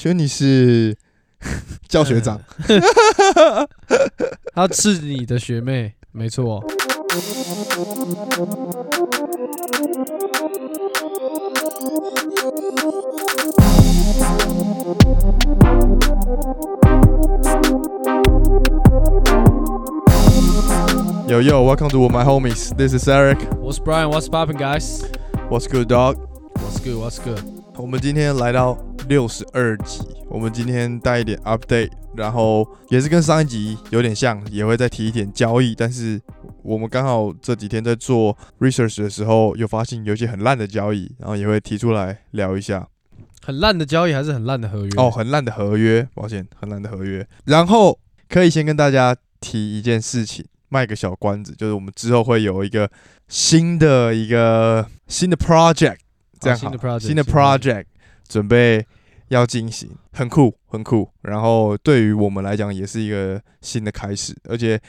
请问你是教学长？她是你的学妹，没错。Yo yo, welcome to my homies. This is Eric. What's Brian，What's popping, guys? What's good, dog? What's good? What's good? 我们今天来到六十二集，我们今天带一点 update，然后也是跟上一集有点像，也会再提一点交易。但是我们刚好这几天在做 research 的时候，又发现有一些很烂的交易，然后也会提出来聊一下。很烂的交易还是很烂的合约？哦，很烂的合约，抱歉，很烂的合约。然后可以先跟大家提一件事情，卖个小关子，就是我们之后会有一个新的一个新的 project，这样好，新的 project，新的 project 准备要进行，很酷，很酷。然后对于我们来讲，也是一个新的开始，而且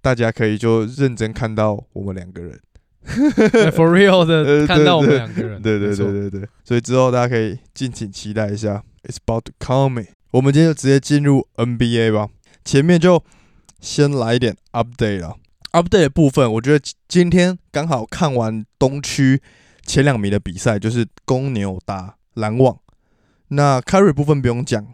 大家可以就认真看到我们两个人。对 For real 的呃看到我们两个人，对对对对对，所以之后大家可以敬请期待一下，It's about to coming。我们今天就直接进入 NBA 吧，前面就先来一点 update 了。update 的部分，我觉得今天刚好看完东区前两名的比赛，就是公牛打篮网。那 Curry 部分不用讲，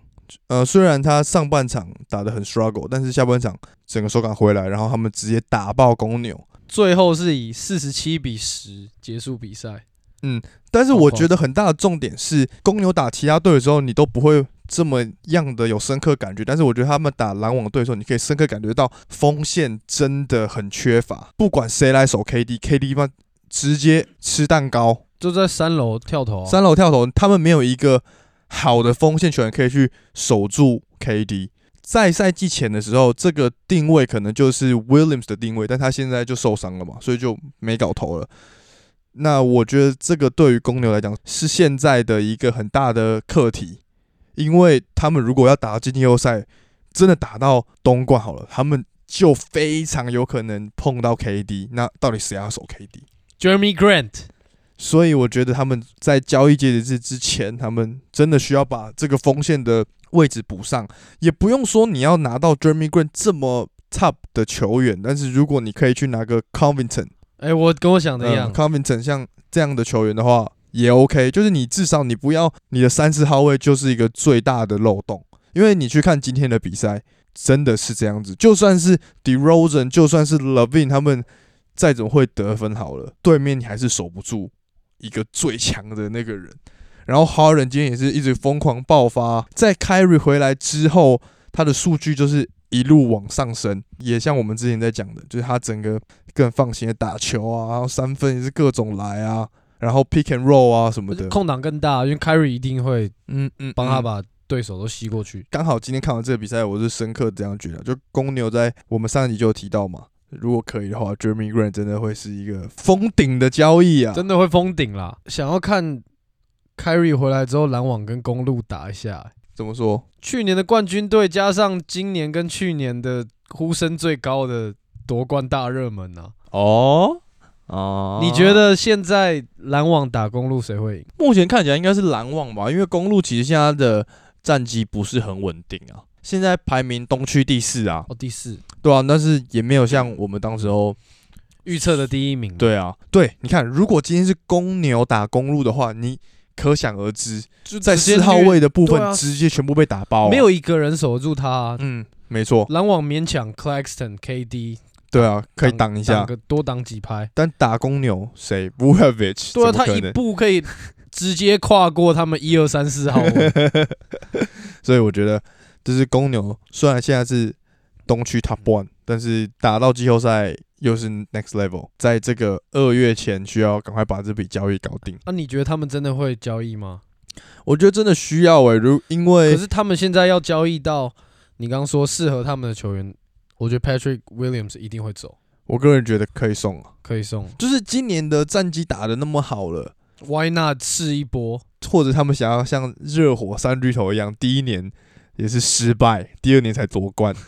呃，虽然他上半场打得很 struggle，但是下半场整个手感回来，然后他们直接打爆公牛。最后是以四十七比十结束比赛。嗯但是我觉得很大的重点是，公牛打其他队的时候，你都不会这么样的有深刻感觉。但是我觉得他们打篮网队的时候，你可以深刻感觉到锋线真的很缺乏。不管谁来守 KD，KD 嘛直接吃蛋糕，就在三楼跳投、啊，三楼跳投，他们没有一个好的锋线球员可以去守住 KD。在赛季前的时候，这个定位可能就是 Williams 的定位，但他现在就受伤了嘛，所以就没搞头了。那我觉得这个对于公牛来讲是现在的一个很大的课题，因为他们如果要打到季后赛，真的打到东冠好了，他们就非常有可能碰到 KD。那到底谁要守 KD？Jeremy Grant，所以我觉得他们在交易截止日之前，他们真的需要把这个锋线的位置补上。也不用说你要拿到 Jeremy Grant 这么 top 的球员，但是如果你可以去拿个 Covington，哎、我跟我想的一样嗯、，Covington 像这样的球员的话，也 OK。就是你至少你不要你的三四号位就是一个最大的漏洞，因为你去看今天的比赛，真的是这样子。就算是 DeRozan，就算是 Levine 他们再怎么会得分好了，对面你还是守不住一个最强的那个人。然后 Harden 今天也是一直疯狂爆发，在 Kyrie 回来之后，他的数据就是一路往上升，也像我们之前在讲的，就是他整个更放心的打球啊，然后三分也是各种来啊，然后 pick and roll 啊什么的，空档更大，因为 Kyrie 一定会嗯嗯，嗯帮他把对手都吸过去。刚好今天看完这个比赛，我是深刻这样觉得，就公牛在我们上一集就有提到嘛，如果可以的话，Jeremy Grant 真的会是一个封顶的交易啊，真的会封顶啦！想要看 Kyrie 回来之后，篮网跟公路打一下、欸怎么说？去年的冠军队加上今年跟去年的呼声最高的夺冠大热门啊！哦哦，你觉得现在篮网打公路谁会赢？目前看起来应该是篮网吧？因为公路其实现在的战绩不是很稳定啊，现在排名东区第四啊，哦，第四，对啊，但是也没有像我们当时候，预测的第一名。，对啊，对，你看，如果今天是公牛打公路的话，你可想而知，就在四号位的部分直接全部被打爆啊、没有一个人守住他、啊。嗯，没错，篮网勉强 Claxton、KD 对啊，可以挡一下。个多挡几拍。但打公牛谁 v u h e v i c 对啊，他一？步可以直接跨过他们一二三四号位。所以我觉得，就是公牛虽然现在是东区 Top One，但是打到季后赛又是 Next Level，在这个二月前需要赶快把这笔交易搞定。那、你觉得他们真的会交易吗？我觉得真的需要诶、如因为可是他们现在要交易到你刚刚说适合他们的球员，我觉得 Patrick Williams 一定会走，我个人觉得可以送啊，可以送。就是今年的战绩打得那么好了，Why not 试一波？或者他们想要像热火三巨头一样，第一年也是失败，第二年才夺冠。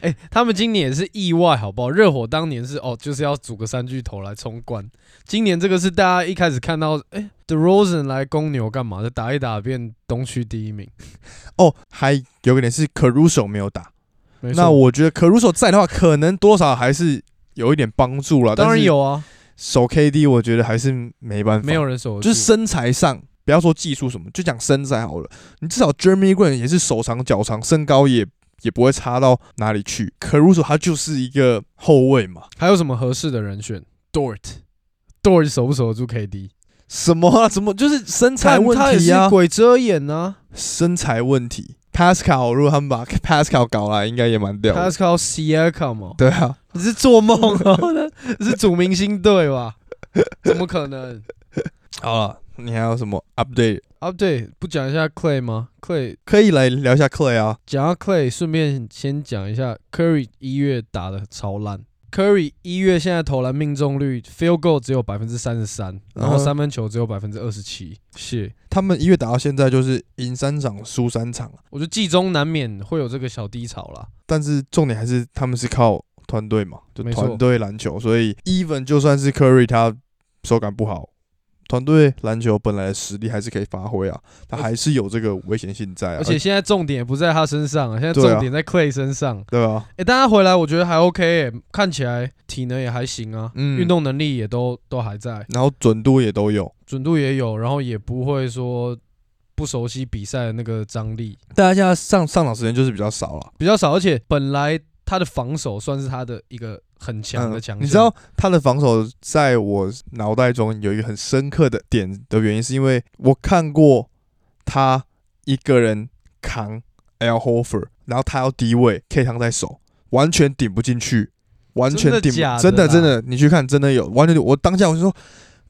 哎、他们今年也是意外，好不好？热火当年是哦，就是要组个三巨头来冲冠。今年这个是大家一开始看到，哎、d e Rosen 来公牛干嘛？就打一打变东区第一名。哦，还有个点是 Caruso 没有打，那我觉得 Caruso 在的话，可能多少还是有一点帮助了。当然有啊，守 KD，我觉得还是没办法，没有人守，就是身材上，不要说技术什么，就讲身材好了。你至少 Jeremy Grant 也是手长脚长，身高也也不会差到哪里去。可 s o 他就是一个后卫嘛，还有什么合适的人选？Dort，Dort 守不守得住 KD？什么啊？怎么就是身材问题啊？是鬼遮眼啊身材问题。Pascal 如果他们把 Pascal 搞来，应该也蛮屌。，Pascal Siakam 哦，对啊，你是做梦哦？你是主明星队吧？怎么可能？好了，你还有什么 update？啊，对，不讲一下 Clay 吗？Clay 可以来聊一下 Clay 啊。讲到 Clay，顺便先讲一下 Curry 一月打的超烂。Curry 一月现在投篮命中率 field goal 只有百分之三十三，然后嗯三分球只有百分之二十七。是，他们一月打到现在就是赢三场输三场，我觉得季中难免会有这个小低潮啦。但是重点还是他们是靠团队嘛，就团队篮球，所以 even 就算是 Curry 他手感不好，团队篮球本来的实力还是可以发挥啊，他还是有这个危险性在啊，而且现在重点也不在他身上啊，现在重点在 Clay 身上。对吧？诶，但他回来我觉得还 OK，、欸、看起来体能也还行啊，嗯运动能力也都都还在，然后准度也都有，准度也有，然后也不会说不熟悉比赛的那个张力大家现在上上场时间就是比较少了。比较少，而且本来他的防守算是他的一个很强的强你知道他的防守在我脑袋中有一个很深刻的点的原因，是因为我看过他一个人扛 L Hofer，然后他要低位，K 汤在手，完全顶不进去，完全顶不，真的真的真的，你去看，真的有，完全我当下我就说。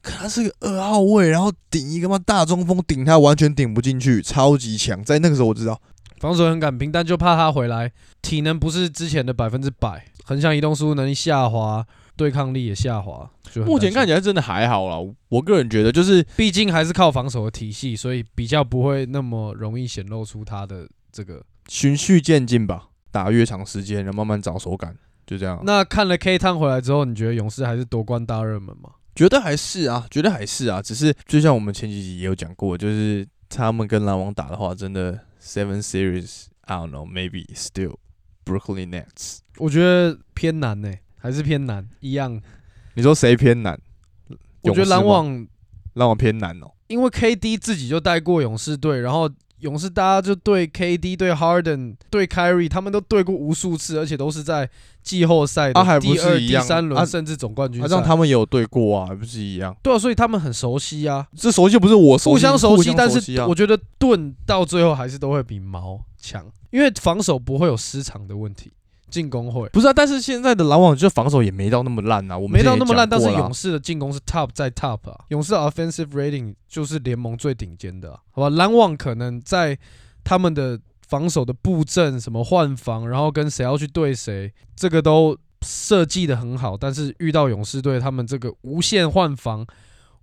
可他是个二号位，然后顶一个嘛大中锋，顶他完全顶不进去，超级强。在那个时候我知道，防守很敢拼，但就怕他回来体能不是之前的百分之百，横向移动速度能力下滑，对抗力也下滑。就目前看起来，真的还好啦。我我个人觉得就是毕竟还是靠防守的体系，所以比较不会那么容易显露出他的这个。循序渐进吧，打越长时间，然后慢慢找手感，就这样。那看了 K 汤回来之后，你觉得勇士还是夺冠大热门吗？觉得还是啊，觉得还是啊，只是就像我们前几集也有讲过，就是他们跟篮网打的话，真的 Seven Series，I don't know，maybe still Brooklyn Nets。我觉得偏难呢、还是偏难，一样。你说谁偏难？我觉得篮网篮网偏难哦。因为 KD 自己就带过勇士队，然后勇士大家就对 KD、对 Harden、对 Kyrie 他们都对过无数次，而且都是在季后赛的第二、第三轮，啊甚至总冠军啊，赛。让他们也有对过啊，还不是一样？对啊，所以他们很熟悉啊，这熟悉不是我熟悉，互相熟悉，但是我觉得盾到最后还是都会比矛强，因为防守不会有失常的问题，进攻会。不是啊，但是现在的篮网就防守也没到那么烂啊，我们没到那么烂，但是勇士的进攻是 top 在 top 啊，勇士的 offensive rating 就是联盟最顶尖的、啊，好吧？篮网可能在他们的防守的布阵、什么换防，然后跟谁要去对谁，这个都设计的很好，但是遇到勇士队他们这个无限换防、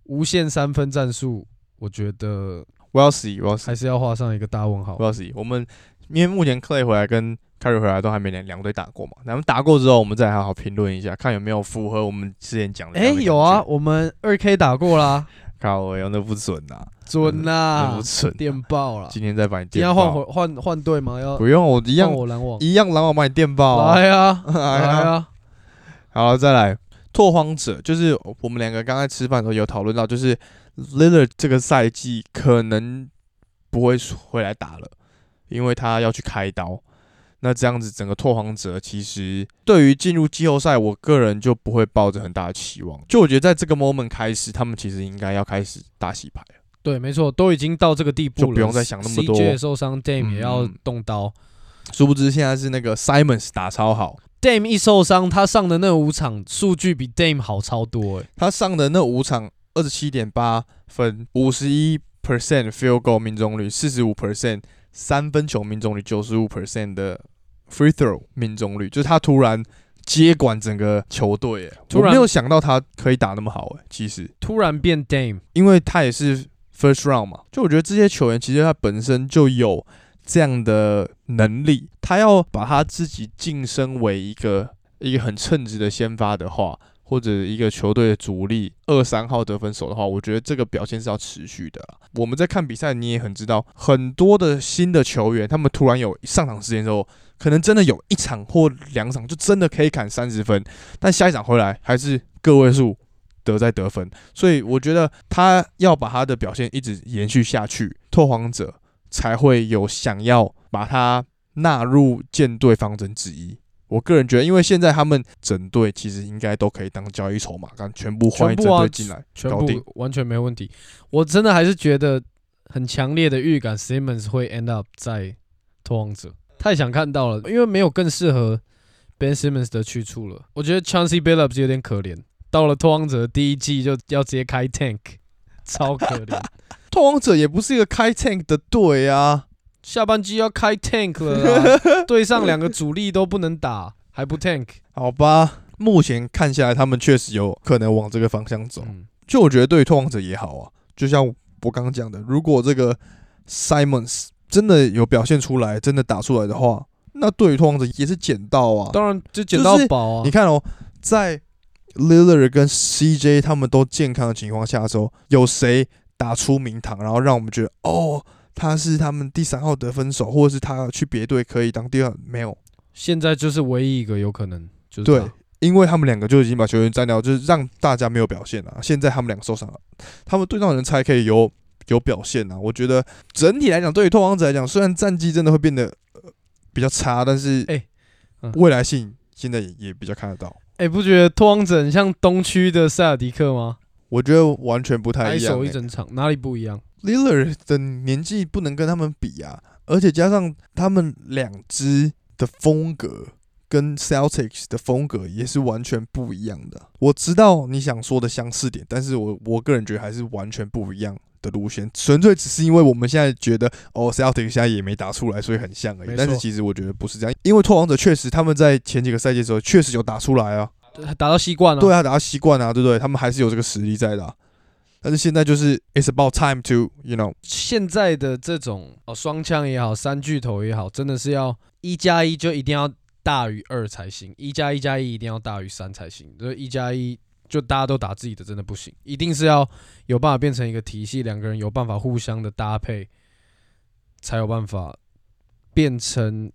无限三分战术，我觉得我要死，我要死还，是要画上一个大问号我。要死。我们因为目前 Clay 回来跟 Curry 回来都还没两两队打过嘛，咱们打过之后，我们再好好评论一下，看有没有符合我们之前讲的。哎、有啊，，我们二 K 打过啦，靠，我用的不准呐，准那啦不，准。电爆了。今天再把你今天要换回换换队吗？要不用，我一样我拦网。一样，拦网把你电爆啊。来啊，来呀！好，再来拓荒者，就是我们两个刚才吃饭的时候有讨论到，就是 Lillard 这个赛季可能不会回来打了，因为他要去开刀。那这样子，整个拓荒者其实对于进入季后赛，我个人就不会抱着很大的期望。就我觉得，在这个 moment 开始，他们其实应该要开始大洗牌了。对，没错，都已经到这个地步了，就不用再想那么多 CJ 也受伤，Dame 也要嗯动刀。殊不知现在是那个 Simons 打超好，Dame 一受伤，他上的那五场数据比 Dame 好超多哎、他上的那五场二十七点八分，五十一 percent field goal 命中率，四十五 percent 三分球命中率，九十五 percent 的 free throw 命中率，就是他突然接管整个球队，哎，突然我没有想到他可以打那么好，哎，其实，突然变 Dame，因为他也是 first round 嘛，就我觉得这些球员其实他本身就有这样的能力，他要把他自己晋升为一个一个很称职的先发的话，或者一个球队的主力二三号得分手的话，我觉得这个表现是要持续的。我们在看比赛，你也很知道，很多的新的球员，他们突然有上场时间之后，可能真的有一场或两场就真的可以砍三十分，但下一场回来还是个位数得在得分，所以我觉得他要把他的表现一直延续下去，拓荒者才会有想要把他纳入舰队方针之一。我个人觉得，因为现在他们整队其实应该都可以当交易筹码，刚全部换一整队进来，全搞定。部完全没问题。我真的还是觉得很强烈的预感，Simmons 会 end up 在拓荒者，太想看到了，因为没有更适合 Ben Simmons 的去处了。我觉得 Chauncey Billups 有点可怜，到了拓荒者第一季就要直接开 tank，超可怜。拓荒者也不是一个开 tank 的队啊，下半季要开 tank 了啦，对上两个主力都不能打，还不 tank？好吧。目前看下来，他们确实有可能往这个方向走。嗯，就我觉得对于拓荒者也好啊，就像我刚刚讲的，如果这个 Simons 真的有表现出来，真的打出来的话，那对于拓荒者也是捡到啊。当然就捡到宝啊。你看哦，在 Lillard 跟 CJ 他们都健康的情况下的时候，有谁打出名堂，然后让我们觉得哦，他是他们第三号得分手，或者是他去别队可以当第二？没有，现在就是唯一一个有可能，就是对，因为他们两个就已经把球员占掉，就是让大家没有表现了。现在他们两个受伤了，他们对上人才可以有有表现啊。我觉得整体来讲，对于拓荒者来讲，虽然战绩真的会变得、呃、比较差，但是哎嗯未来性现在也也比较看得到。哎、不觉得拓荒者很像东区的塞尔迪克吗？我觉得完全不太一样、欸。手一整场，哪里不一样？Lillard 的年纪不能跟他们比啊，而且加上他们两支的风格跟 Celtics 的风格也是完全不一样的。我知道你想说的相似点，但是我我个人觉得还是完全不一样的路线，纯粹只是因为我们现在觉得哦 Celtics 现在也没打出来，所以很像而已但是其实我觉得不是这样，因为拓荒者确实他们在前几个赛季的时候确实有打出来啊，打到习惯了。对啊，打到习惯啊，对不对？他们还是有这个实力在的啊、但是现在就是 It's about time to you know 现在的这种哦双枪也好，三巨头也好，真的是要一加一就一定要大于二才行，一加一加一一定要大于三才行。这一加一就大家都打自己的，真的不行，一定是要有办法变成一个体系，两个人有办法互相的搭配，才有办法变成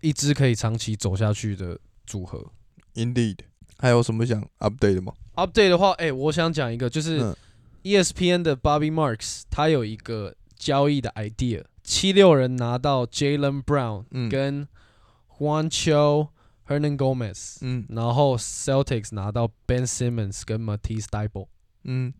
一支可以长期走下去的组合。Indeed，还有什么想 update 的吗？update 的话，哎、我想讲一个，就是 E 嗯 ESPN 的 Bobby Marks，他有一个交易的 idea，七六人拿到 Jalen Brown 嗯跟 Juancho Hernan Gomez，、嗯然后 Celtics 拿到 Ben Simmons 跟 Matisse t y b o 嗯，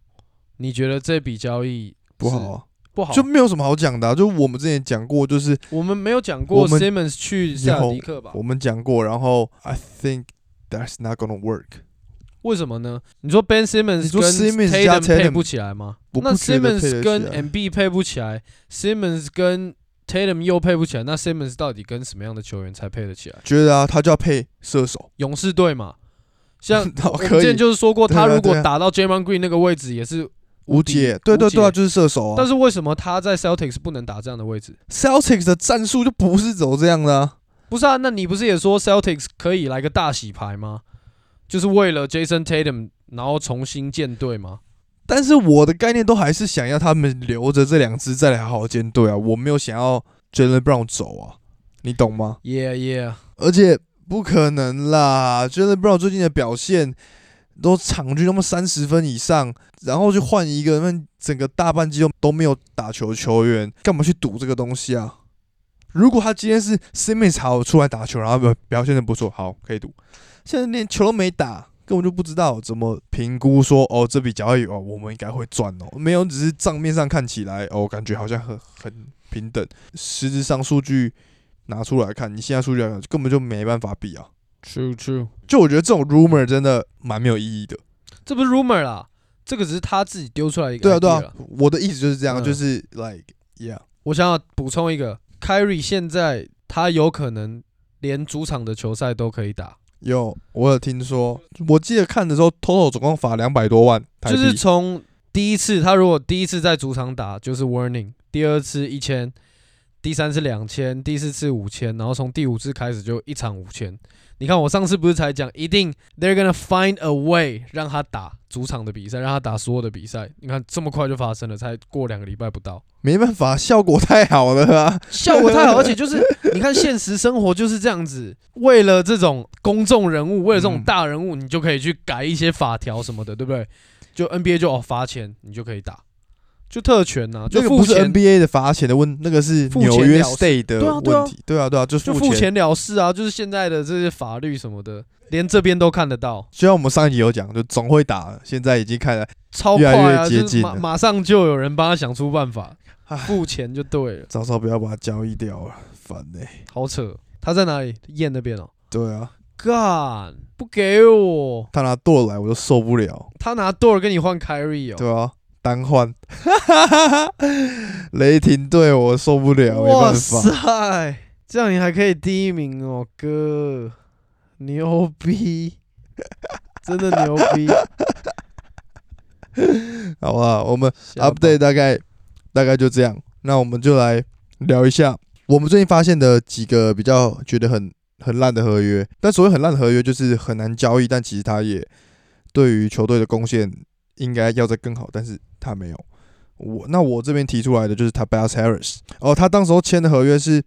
你觉得这笔交易不好啊，不好？就没有什么好讲的啊、就我们之前讲过，就是我们没有讲过 Simmons 去塞尔迪克吧我？们讲过，然后 I think that's not gonna work。为什么呢？你说 Ben Simmons 说跟 Simmons 配不起来吗？那 Simmons 跟起来 MB 配不起来，Simmons 跟 Tatum 又配不起来，那 Simmons 到底跟什么样的球员才配得起来？觉得啊，他就要配射手，勇士队嘛，像 我之前就是说过，他如果打到 Draymond Green 那个位置也是无解。对对对啊，就是射手啊。但是为什么他在 Celtics 不能打这样的位置？Celtics 的战术就不是走这样的啊。不是啊，那你不是也说 Celtics 可以来个大洗牌吗？就是为了 Jason Tatum，然后重新建队吗？但是我的概念都还是想要他们留着这两支再来好好建队啊，我没有想要 Jalen Brown 走啊，你懂吗？Yeah, yeah，而且不可能啦，Jalen Brown 最近的表现都场均那么三十分以上，然后就换一个那整个大半季都都没有打球球员，干嘛去赌这个东西啊？如果他今天是 Simmons 好出来打球，然后表表现的不错，好可以赌。现在连球都没打，根本就不知道怎么评估说哦这笔交易哦我们应该会赚哦，没有，只是账面上看起来哦感觉好像很很平等，实质上数据拿出来看，你现在数据来看根本就没办法比啊。True, true，就我觉得这种 rumor 真的蛮没有意义的。这不是 rumor 啦，这个只是他自己丢出来一个对啊，对啊，我的意思就是这样，嗯就是 like yeah，我想要补充一个，Kyrie 现在他有可能连主场的球赛都可以打，有我有听说，我记得看的时候，total 总共罚两百多万，就是从第一次他如果第一次在主场打就是 warning，第二次一千，第三次两千，第四次五千，然后从第五次开始就一场五千。你看我上次不是才讲，一定 they're gonna find a way 让他打主场的比赛，让他打所有的比赛。你看这么快就发生了，才过两个礼拜不到，没办法，效果太好了啊！效果太好，而且就是你看现实生活就是这样子，为了这种公众人物，为了这种嗯大人物，你就可以去改一些法条什么的，对不对？就 NBA 就哦罚钱，你就可以打，就特权呐、就这个不是 NBA 的罚钱的问，那个是纽约 State 的问题。对啊，对啊，就就付钱。了事啊，就是现在的这些法律什么的，连这边都看得到，就像我们上一集有讲，就总会打，现在已经看了，超快越接近马马上就有人帮他想出办法，付钱就对了，早早不要把它交易掉了，烦呢、好扯。他在哪里？燕那边哦。对啊，干，不给我，他拿舵来我就受不了，他拿多尔跟你换 Kyrie 哦。对啊，单换，雷霆队我受不了，没哇办法。塞，这样你还可以第一名哦，哥，牛逼，真的牛逼。好吧，我们 update 大概大概就这样，那我们就来聊一下我们最近发现的几个比较觉得很很烂的合约。但所谓很烂的合约，就是很难交易，但其实他也对于球队的贡献应该要再更好，但是他没有。我那我这边提出来的就是 Tobias Harris，哦，他当时候签的合约是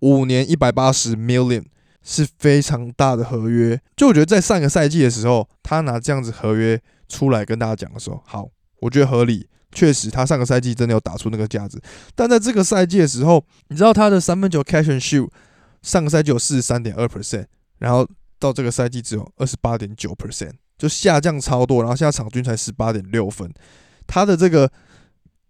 五年一百八十 million，是非常大的合约。就我觉得在上个赛季的时候，他拿这样子合约出来跟大家讲的时候，好，我觉得合理。确实，他上个赛季真的有打出那个价值，但在这个赛季的时候，你知道他的三分球 catch and shoot 上个赛季有四十三点二 percent，然后到这个赛季只有二十八点九 percent，就下降超多。然后现在场均才十八点六分，他的这个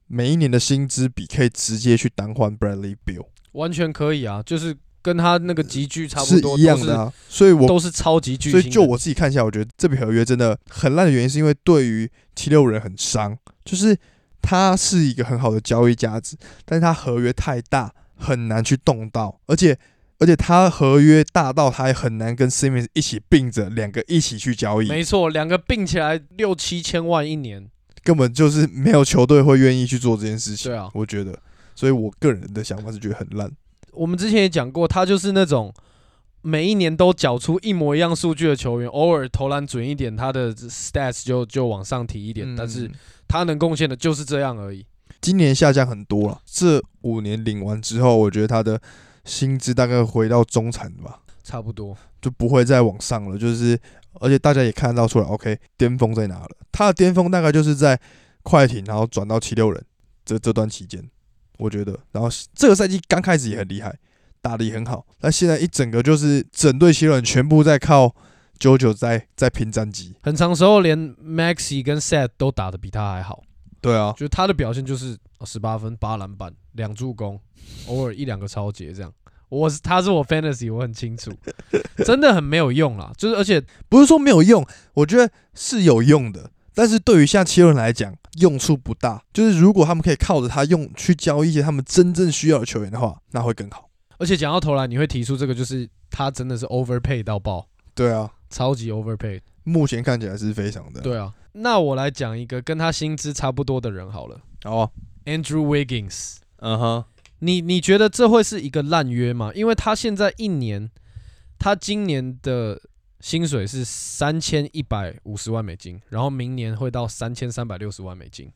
每一年的薪资比可以直接去单换 Bradley Bill，完全可以啊，就是跟他那个集聚差不多是多，一样的啊。所以我都是超级巨星。所以就我自己看一下，我觉得这笔合约真的很烂的原因，是因为对于七六人很伤，就是他是一个很好的交易价值，但是他合约太大，很难去动到，而且而且他合约大到他也很难跟 Simmons 一起并着两个一起去交易，没错，两个并起来六七千万一年，根本就是没有球队会愿意去做这件事情。对啊我觉得，所以我个人的想法是觉得很烂。我们之前也讲过，他就是那种每一年都缴出一模一样数据的球员，偶尔投篮准一点，他的 stats 就就往上提一点，但是嗯他能贡献的就是这样而已。今年下降很多了，这五年领完之后，我觉得他的薪资大概回到中产吧。差不多，就不会再往上了。就是，而且大家也看得到出来，OK，巅峰在哪了？他的巅峰大概就是在快艇，然后转到七六人这这段期间，我觉得。然后这个赛季刚开始也很厉害，打的也很好，但现在一整个就是整队七六人全部在靠九九在在拼战绩。很长时候连 Maxi 跟 Set 都打得比他还好，对啊，就是他的表现就是十八分、八篮板、两助攻，偶尔一两个超节这样。我是他是我 Fantasy，我很清楚，真的很没有用啦。就是而且不是说没有用，我觉得是有用的。但是对于像七六人来讲，用处不大。就是如果他们可以靠着他用去交易一些他们真正需要的球员的话，那会更好。而且讲到头来，你会提出这个，就是他真的是 overpay 到爆，对啊，超级 overpay。目前看起来是非常的。对啊，那我来讲一个跟他薪资差不多的人好了好啊，，Andrew Wiggins。嗯哼，你你觉得这会是一个烂约吗？因为他现在一年，他今年的薪水是三千一百五十万美金，然后明年会到三千三百六十万美金。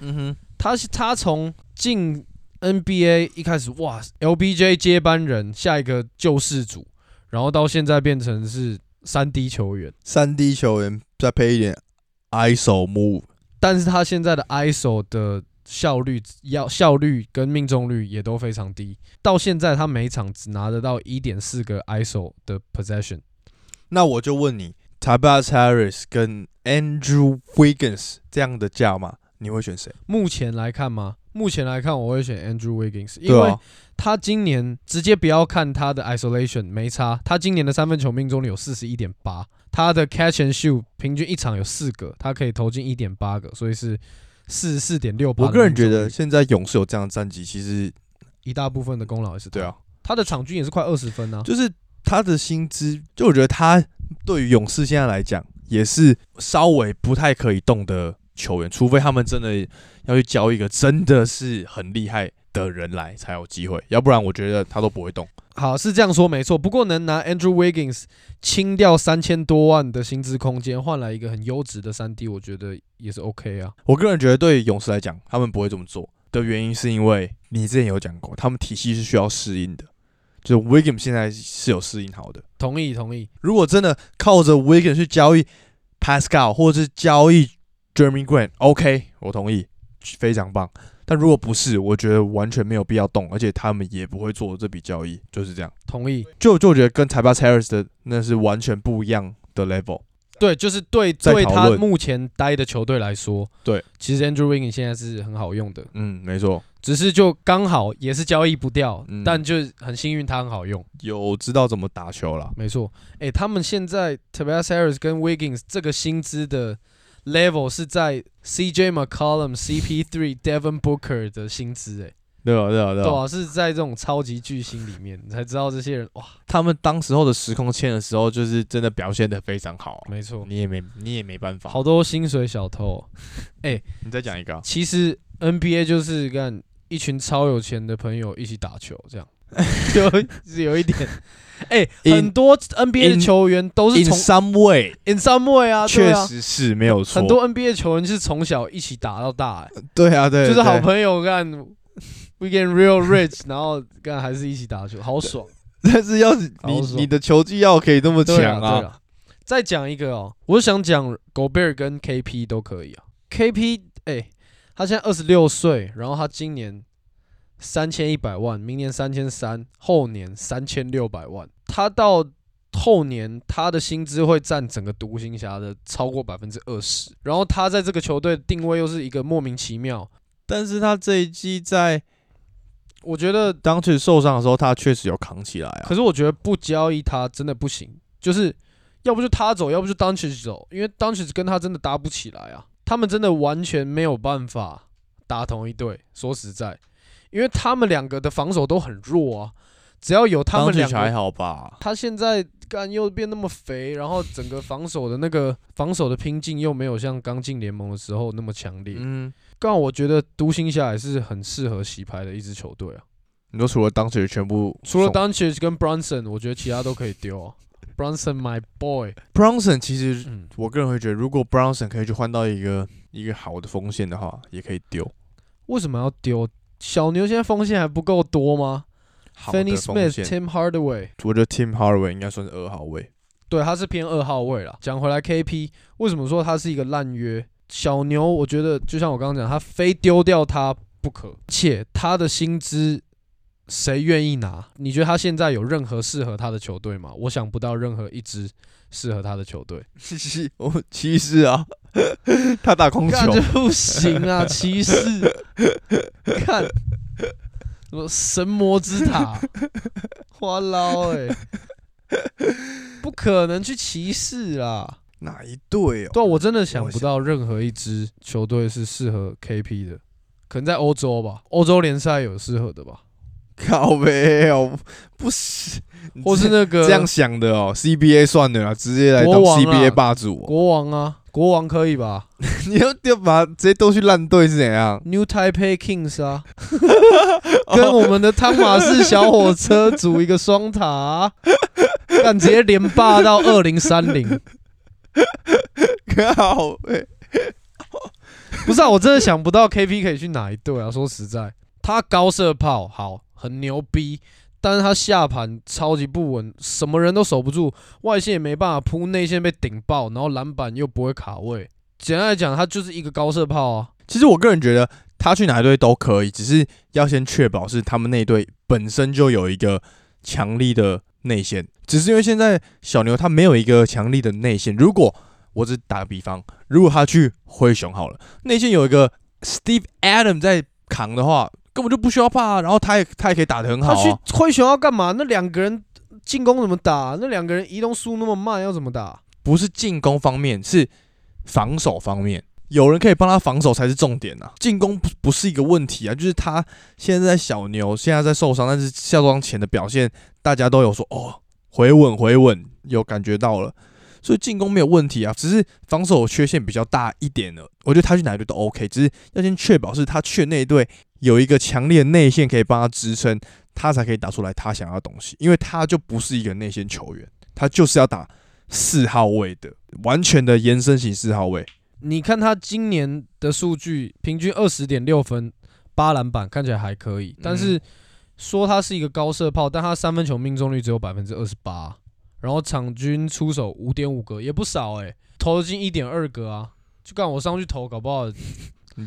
嗯哼，他是他从进 NBA 一开始哇，LBJ 接班人，下一个救世主，然后到现在变成是三 D 球员，三 D 球员再配一点 ISO move，但是他现在的 ISO 的效率要效率跟命中率也都非常低，到现在他每场只拿得到一点四个 ISO 的 possession。那我就问你 t a b a s Harris 跟 Andrew Wiggins 这样的价码，你会选谁？目前来看吗？目前来看，我会选 Andrew Wiggins，因为他今年直接不要看他的 isolation 没差，他今年的三分球命中率有四十一点八，他的 catch and shoot 平均一场有四个，他可以投进一点八个，所以是四十四点六八。我个人觉得现在勇士有这样的战绩，其实一大部分的功劳也是对啊，，他的场均也是快二十分啊。就是他的薪资，就我觉得他对于勇士现在来讲，也是稍微不太可以动的球员，除非他们真的要去交一个真的是很厉害的人来才有机会，要不然我觉得他都不会动。好，是这样说没错。不过能拿 Andrew Wiggins 清掉三千多万的薪资空间，换来一个很优质的三 D，我觉得也是 OK 啊。我个人觉得对勇士来讲，他们不会这么做的原因，是因为你之前有讲过，他们体系是需要适应的，就是 Wiggins 现在是有适应好的。同意，同意。如果真的靠着 Wiggins 去交易 Pascal 或者是交易 Jeremy Grant，OK，我同意，非常棒。但如果不是，我觉得完全没有必要动，而且他们也不会做这笔交易，就是这样。同意。就就觉得跟 t y b a Harris 的那是完全不一样的 level。对，就是对在对他目前待的球队来说，对，其实 Andrew Wiggins 现在是很好用的，嗯，没错，只是就刚好也是交易不掉，嗯但就很幸运他很好用。有知道怎么打球了。没错，诶，他们现在 Tobias Harris 跟 Wiggins 这个薪资的 level 是在 CJ McCollum、CP3、Devin Booker 的薪资，诶，对啊？对啊？对啊？对啊，是在这种超级巨星里面，你才知道这些人哇，他们当时候的时空签的时候，就是真的表现的非常好，没错，你也没你也没办法。好多薪水小偷哦。你再讲一个啊，其实 NBA 就是干一群超有钱的朋友一起打球，这样 就是有一点，哎、In- 很多 NBA 的球员都是从 some way，in some way 啊，确实是没有错。很多 NBA 球员是从小一起打到大、哎对啊，对，就是好朋友干，we get real rich，然后干还是一起打球，好爽。但是要是你你的球技要可以这么强啊。再讲一个哦，我想讲 Gobert 跟 KP 都可以啊。KP 哎、他现在二十六岁，然后他今年三千一百万，明年三千三，后年三千六百万。他到后年他的薪资会占整个独行侠的超过百分之二十，然后他在这个球队的定位又是一个莫名其妙。但是他这一季在我觉得当时受伤的时候，他确实有扛起来啊可。是我觉得不交易他真的不行，就是要不就他走，要不就 c h 走，因为 c h 跟他真的搭不起来啊，他们真的完全没有办法打同一队。说实在，因为他们两个的防守都很弱啊，只要有他们两个还，好吧？他现在干又变那么肥，然后整个防守的那个防守的拼劲又没有像刚进联盟的时候那么强烈。嗯，刚好我觉得独行侠也是很适合洗牌的一支球队啊。你说除了当时全部除了送 d u n c h 跟 Bronson，我觉得其他都可以丢、啊。Bronson my boy，Bronson，其实嗯，我个人会觉得，如果 Bronson 可以去换到一个一个好的锋线的话，也可以丢。为什么要丢？小牛现在锋线还不够多吗？Fanny Smith、Tim Hardaway，我觉得 Tim Hardaway 应该算是二号位。对，他是偏二号位了。讲回来，KP 为什么说他是一个烂约？小牛，我觉得就像我刚刚讲，他非丢掉他不可，且他的薪资谁愿意拿？你觉得他现在有任何适合他的球队吗？我想不到任何一支适合他的球队。是，我骑士啊，他打空球干这，不行啊，骑士！看什么神魔之塔，花捞哎，不可能去骑士啊！哪一队哦？对啊，我真的想不到任何一支球队是适合 KP 的，可能在欧洲吧，欧洲联赛有适合的吧，靠呗哦，不是，或是那个这样想的哦，CBA 算的啦，直接来当国王啊 CBA 霸主哦、国王啊，国王可以吧 你要要把直接都去烂队是怎样？？New Taipei Kings 啊，跟我们的汤马士小火车组一个双塔、啊，干直接连霸到二零三零。靠背，不是啊，我真的想不到 KP 可以去哪一队啊！说实在，他高射炮好，很牛逼，但是他下盘超级不稳，什么人都守不住，外线也没办法扑，内线被顶爆，然后篮板又不会卡位。简单来讲，他就是一个高射炮啊。其实我个人觉得他去哪一队都可以，只是要先确保是他们那队本身就有一个强力的内线。只是因为现在小牛他没有一个强力的内线，如果我只打个比方，如果他去灰熊好了，内线有一个 Steve Adam 在扛的话，根本就不需要怕啊，然后他也他也可以打得很好、他去啊。灰熊要干嘛？那两个人进攻怎么打？那两个人移动速度那么慢，要怎么打？不是进攻方面，是防守方面。有人可以帮他防守才是重点啊，进攻不不是一个问题啊。就是他现在在小牛，现在在受伤，但是下装前的表现，大家都有说哦，回稳回稳，有感觉到了。所以进攻没有问题啊，只是防守缺陷比较大一点了。我觉得他去哪一队都 OK，只是要先确保是他去那一队有一个强烈的内线可以帮他支撑，他才可以打出来他想要的东西。因为他就不是一个内线球员，他就是要打四号位的，完全的延伸型四号位。你看他今年的数据，平均二十点六分，八篮板，看起来还可以。但是说他是一个高射炮，但他三分球命中率只有百分之二十八，然后场均出手五点五个，也不少诶、投进一点二个啊。就干我上去投，搞不好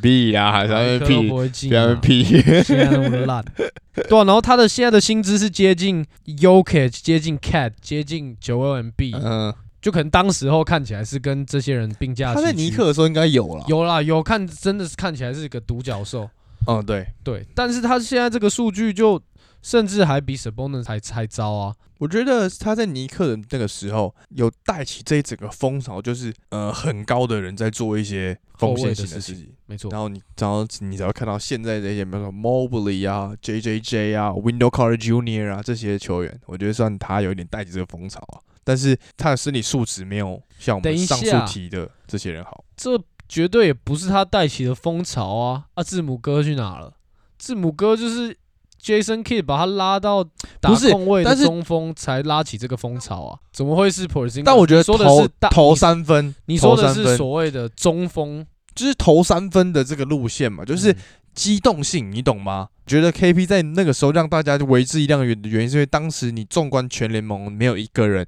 屁啦，还一颗都不会进、啊。屁！现在那么烂，对啊，然后他的现在的薪资是接近 Yokich，接近 Cat，接近九 MB，嗯，就可能当时候看起来是跟这些人并驾。他在尼克的时候应该有了。有啦，有看，真的是看起来是一个独角兽。嗯，对对，但是他现在这个数据就甚至还比 Sabonis 还还糟啊。我觉得他在尼克的那个时候有带起这一整个风潮，就是呃很高的人在做一些风险性的事情，没错。然后你然后你只要看到现在这些，比如说 Mobley 啊、JJJ 啊、Wendell Carter Jr. 啊这些球员，我觉得算他有一点带起这个风潮啊。但是他的身体素质没有像我们上述提的这些人好。这绝对也不是他带起的风潮啊！啊，字母哥去哪了？字母哥就是 Jason Kidd 把他拉到打控位的中锋，才拉起这个风潮啊！怎么会是 Porzingis？但我觉得说的是投三分，你说的是所谓的中锋，就是投三分的这个路线嘛，就是机动性，你懂吗？觉得 KP 在那个时候让大家为之一亮的原因，是因为当时你纵观全联盟，没有一个人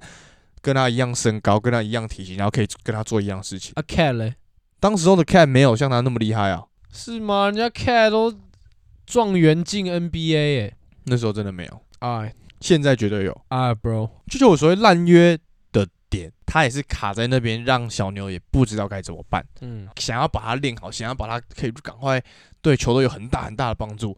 跟他一样身高，跟他一样体型，然后可以跟他做一样事情。啊，Cat 嘞？当时候的 Cat 没有像他那么厉害啊？是吗？人家 Cat 都状元进 NBA 诶，那时候真的没有。哎，现在绝对有。哎，Bro，就我所谓烂约的点，他也是卡在那边，让小牛也不知道该怎么办。嗯，想要把他练好，想要把他可以赶快对球队有很大很大的帮助，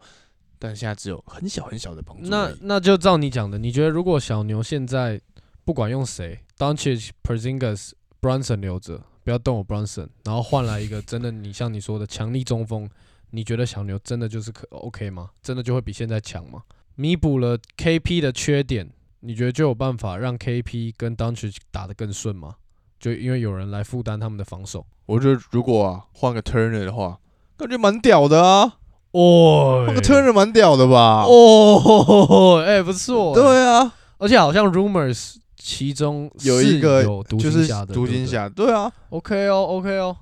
但现在只有很小很小的帮助。那那就照你讲的，你觉得如果小牛现在不管用谁 d o n c h i c Porzingis、Brunson 留着？不要动我 Brunson，然后换来一个真的，你像你说的强力中锋，你觉得小牛真的就是可 OK 吗？真的就会比现在强吗？弥补了 KP 的缺点，你觉得就有办法让 KP 跟 d o n c h 打得更顺吗？就因为有人来负担他们的防守。我觉得如果啊换个 Turner 的话，感觉蛮屌的啊。哦，换个 Turner 蛮屌的吧？哦，哎，不错。对啊，而且好像 Rumors。其中有一个就是独行侠，对啊，OK 哦，OK 哦，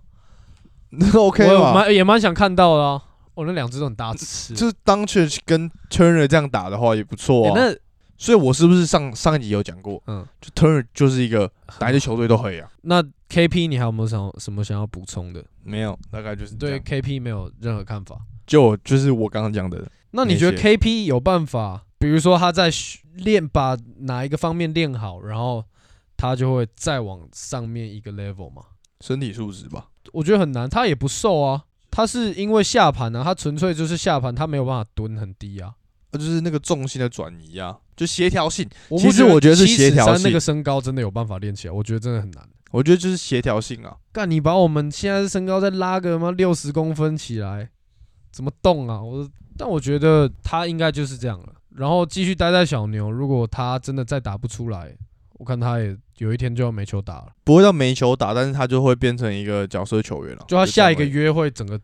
那 OK 吧，蛮也蛮想看到的啊。哦，那两只都很大只，就是当 Church 跟 Turner 这样打的话也不错啊。那所以，我是不是上上一集有讲过？嗯，就 Turner 就是一个哪支球队都可以啊。那 KP 你还有没有想什么想要补充的？没有，大概就是对 KP 没有任何看法。就就是我刚刚讲的。那你觉得 KP 有办法？比如说他在练，把哪一个方面练好，然后他就会再往上面一个 level 吗？身体素质吧，我觉得很难。他也不瘦啊，他是因为下盘啊，他纯粹就是下盘，他没有办法蹲很低啊，就是那个重心的转移啊，就协调性。其实我觉得是协调性，那个身高真的有办法练起来，我觉得真的很难。我觉得就是协调性啊。干，你把我们现在身高再拉个妈六十公分起来，怎么动啊？我，但我觉得他应该就是这样了。然后继续待在小牛，如果他真的再打不出来，我看他也有一天就要没球打了。不会到没球打，但是他就会变成一个角色球员了。就他下一个约会整个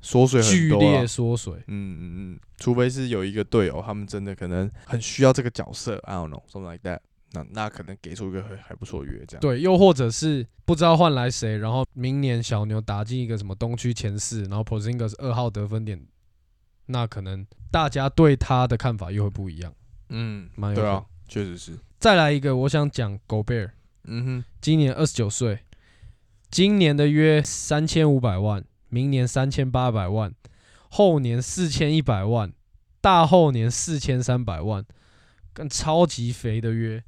缩水剧烈缩水。嗯嗯嗯，除非是有一个队友，他们真的可能很需要这个角色，I don't know，something like that。那那可能给出一个还还不错约这样。对，又或者是不知道换来谁，然后明年小牛打进一个什么东区前四，然后 Porzingis 二号得分点。那可能大家对他的看法又会不一样。嗯，对啊，确实是。再来一个，我想讲 Gobert。嗯哼，今年二十九岁，今年的约三千五百万，明年三千八百万，后年四千一百万，大后年四千三百万，跟超级肥的约。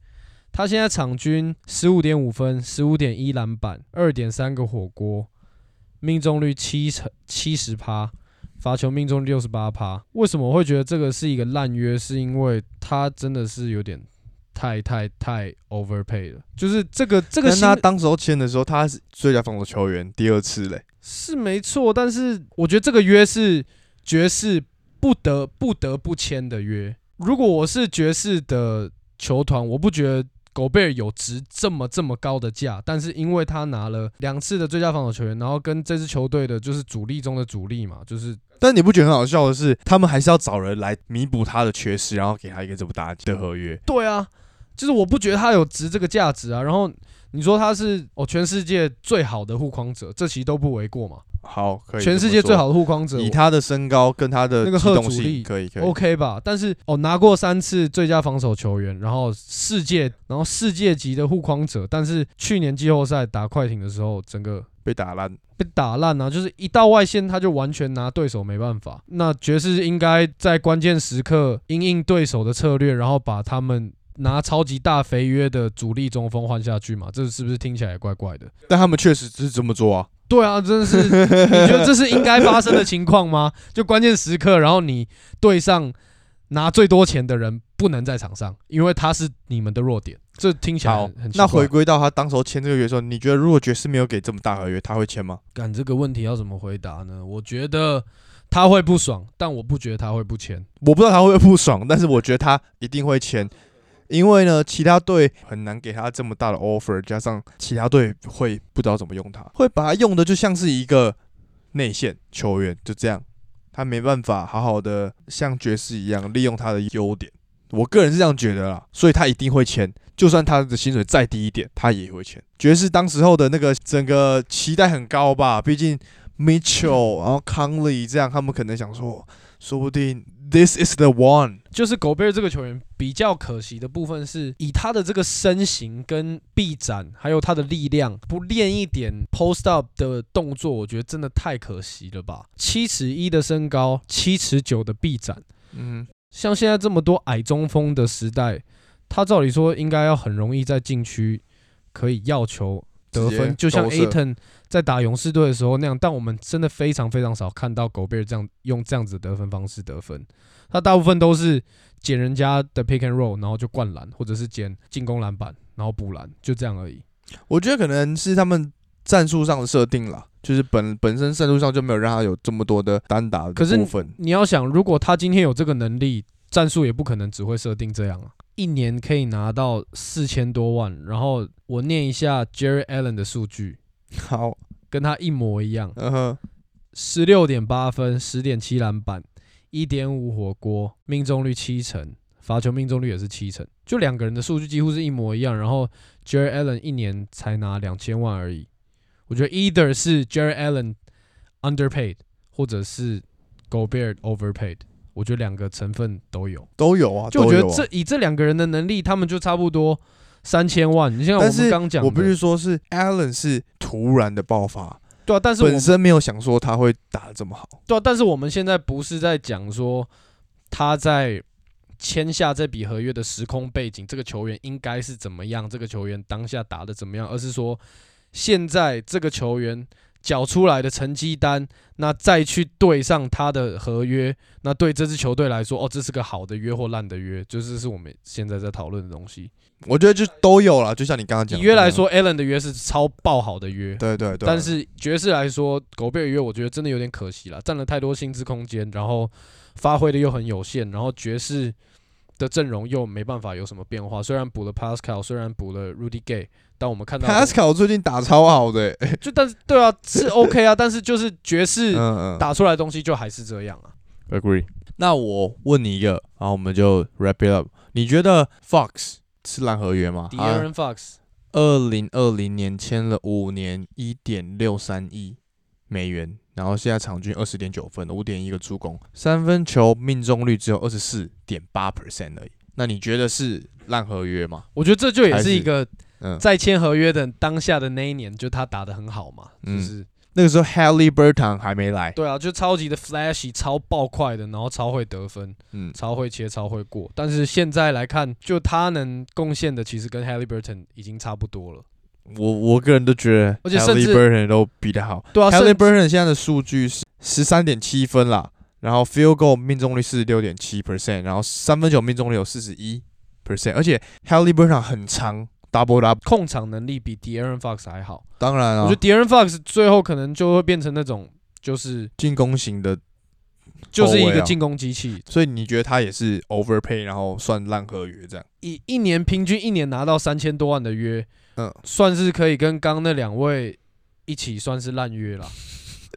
他现在场均十五点五分，十五点一篮板，二点三个火锅，命中率七成七十趴。罚球命中六十八趴，为什么我会觉得这个是一个烂约？是因为他真的是有点太太太 overpay 了。就是这个这个，跟他当时候签的时候，他是最佳防守球员第二次嘞，是没错。但是我觉得这个约是爵士不得不得不签的约。如果我是爵士的球团，我不觉得狗贝尔有值这么这么高的价，但是因为他拿了两次的最佳防守球员，然后跟这支球队的就是主力中的主力嘛，就是但你不觉得很好笑的是，他们还是要找人来弥补他的缺失，然后给他一个这么大的合约。对啊，就是我不觉得他有值这个价值啊。然后你说他是哦全世界最好的护框者，这其实都不为过嘛。好，可以。全世界最好的护框者，以他的身高跟他的那个机动力可以可以。OK 吧？但是哦，拿过三次最佳防守球员，然后世界，然后世界级的护框者，但是去年季后赛打快艇的时候，整个被打烂，被打烂啊！就是一到外线他就完全拿对手没办法。那爵士应该在关键时刻因应对手的策略，然后把他们拿超级大肥约的主力中锋换下去嘛？这是不是听起来怪怪的？但他们确实是这么做啊。对啊，真的是，你觉得这是应该发生的情况吗？就关键时刻，然后你对上拿最多钱的人不能在场上，因为他是你们的弱点，这听起来好那回归到他当时候签这个约的时候，你觉得如果爵士没有给这么大合约，他会签吗？干这个问题要怎么回答呢？我觉得他会不爽，但我不觉得他会不签。我不知道他会不爽，但是我觉得他一定会签，因为呢，其他队很难给他这么大的 offer，加上其他队会不知道怎么用他，会把他用的就像是一个内线球员，就这样，他没办法好好的像爵士一样利用他的优点。我个人是这样觉得啦，所以他一定会签，就算他的薪水再低一点，他也会签。爵士当时候的那个整个期待很高吧，毕竟 Mitchell，然后康利这样，他们可能想说，说不定 This is the one。就是狗贝尔这个球员比较可惜的部分是，以他的这个身形跟臂展，还有他的力量，不练一点 post up 的动作，我觉得真的太可惜了吧。七尺一的身高，七尺九的臂展，嗯，像现在这么多矮中锋的时代，他照理说应该要很容易在禁区可以要球得分，就像勾射 Aton 在打勇士队的时候那样。但我们真的非常非常少看到狗贝尔这样用这样子的得分方式得分，他大部分都是捡人家的 pick and roll，然后就灌篮，或者是捡进攻篮板，然后补篮，就这样而已。我觉得可能是他们战术上的设定啦，就是本本身战术上就没有让他有这么多的单打的可是。你要想，如果他今天有这个能力，战术也不可能只会设定这样啊。一年可以拿到四千多万，然后我念一下 Jerry Allen 的数据，好，跟他一模一样，嗯哼，十六点八分，十点七篮板，一点五火锅，命中率七成，罚球命中率也是七成，就两个人的数据几乎是一模一样。然后 Jerry Allen 一年才拿两千万而已，我觉得 either 是 Jerry Allen underpaid，或者是 Gobert overpaid，我觉得两个成分都有。都有啊，就我觉得这以这两个人的能力，他们就差不多三千万。你像我们刚讲，我不是说是 Allen 是突然的爆发，对啊，但是我本身没有想说他会打得这么好。对啊，但是我们现在不是在讲说他在签下这笔合约的时空背景，这个球员应该是怎么样，这个球员当下打的怎么样，而是说现在这个球员缴出来的成绩单，那再去对上他的合约，那对这支球队来说，哦，这是个好的约或烂的约，就是是我们现在在讨论的东西。我觉得就都有了，就像你刚刚讲的，以约来说，Allen 的约是超爆好的约，对对对，但是爵士来说，狗贝尔约我觉得真的有点可惜了，占了太多薪资空间，然后发挥的又很有限，然后爵士的阵容又没办法有什么变化。虽然补了 Pascal，虽然补了 Rudy Gay，但我们看到 Pascal 最近打超好的、欸，就但是对啊是 OK 啊，但是就是爵士打出来的东西就还是这样啊。，agree。那我问你一个，然后我们就 wrap it up。你觉得 Fox 是烂合约吗？d e a r o n Fox 二零二零年签了五年一点六三亿美元，然后现在场均二十点九分，五点一个助攻，三分球命中率只有二十四点八 percent 而已。那你觉得是烂合约吗？我觉得这就也是是一个嗯，在签合约的当下的那一年，就他打的很好嘛，就嗯是。那个时候 Halliburton 还没来，对啊，就超级的 flashy，超爆快的，然后超会得分，嗯，超会切，超会过。但是现在来看，就他能贡献的，其实跟 Halliburton 已经差不多了。我我个人都觉得而且甚至 Halliburton 都比得好。对啊，甚至 Halliburton 现在的数据是十三点七分啦，然后 field goal 命中率四十六点七 percent，然后三分球命中率有四十一 percent，而且 h a l l y Burton 很长 double double。控场能力比 De'Aaron Fox 还好。当然啊，我觉得 De'Aaron Fox 最后可能就会变成那种，就是进攻型的就是一个进攻机器，所以你觉得他也是 overpay，然后算烂合约这样？一一年平均一年拿到三千多万的约，嗯，算是可以跟刚刚那两位一起算是烂约了。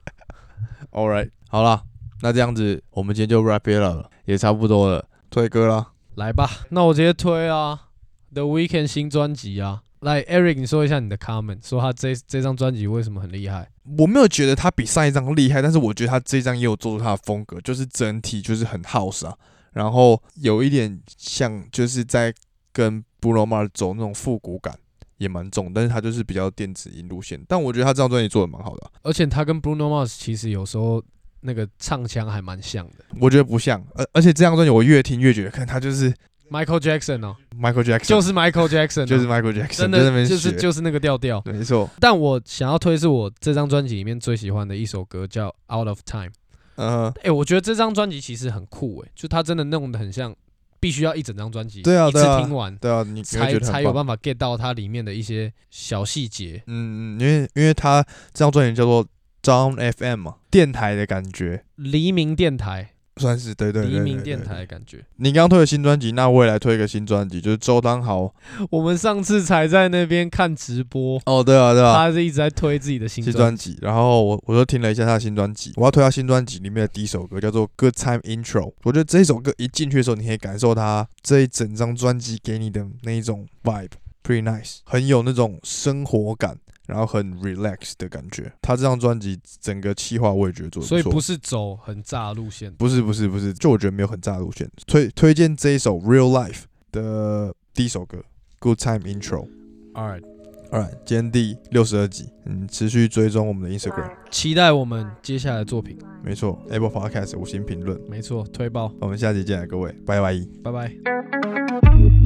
All right，好了，那这样子我们今天就 wrap it up 了，也差不多了，推歌啦。来吧，那我直接推啊，The Weeknd 新专辑啊。来，Eric，你说一下你的 comment，说他这这张专辑为什么很厉害？我没有觉得他比上一张厉害，但是我觉得他这张也有做出他的风格，就是整体就是很 house 啊，然后有一点像就是在跟 Bruno Mars 走那种复古感，也蛮重，但是他就是比较电子音路线，但我觉得他这张专辑做的蛮好的啊、而且他跟 Bruno Mars 其实有时候那个唱腔还蛮像的。我觉得不像，而而且这张专辑我越听越觉得，看他就是 Michael Jackson 哦，Michael Jackson，就是 Michael Jackson，哦、就是 Michael Jackson，真的就是就是那个调调。没错，但我想要推是我这张专辑里面最喜欢的一首歌，叫《Out of Time》。嗯、哎、我觉得这张专辑其实很酷哎、就他真的弄得很像，必须要一整张专辑对啊一次听完对啊，你你才才有办法 get 到它里面的一些小细节。嗯嗯，因为因为它这张专辑叫做 Down FM 嘛，电台的感觉，黎明电台，算是对对对黎明电台的感觉。你刚刚推了新专辑，那我也来推一个新专辑，就是周汤豪。我们上次才在那边看直播，哦，对啊，对啊，他是一直在推自己的新专辑。然后我我就听了一下他的新专辑，我要推他新专辑里面的第一首歌叫做《Good Time Intro》。我觉得这首歌一进去的时候，你可以感受他这一整张专辑给你的那一种 vibe，pretty nice，很有那种生活感。然后很 relax 的感觉，他这张专辑整个企划我也觉得做的错所以不是走很炸路线。不是不是不是，就我觉得没有很炸的路线。推推荐这一首 Real Life 的第一首歌 Good Time Intro。All right，Alright，今天第六十二集，嗯，持续追踪我们的 Instagram，期待我们接下来的作品。没错，Apple Podcast 五星评论，没错，推爆，我们下集见，各位，拜拜。拜拜。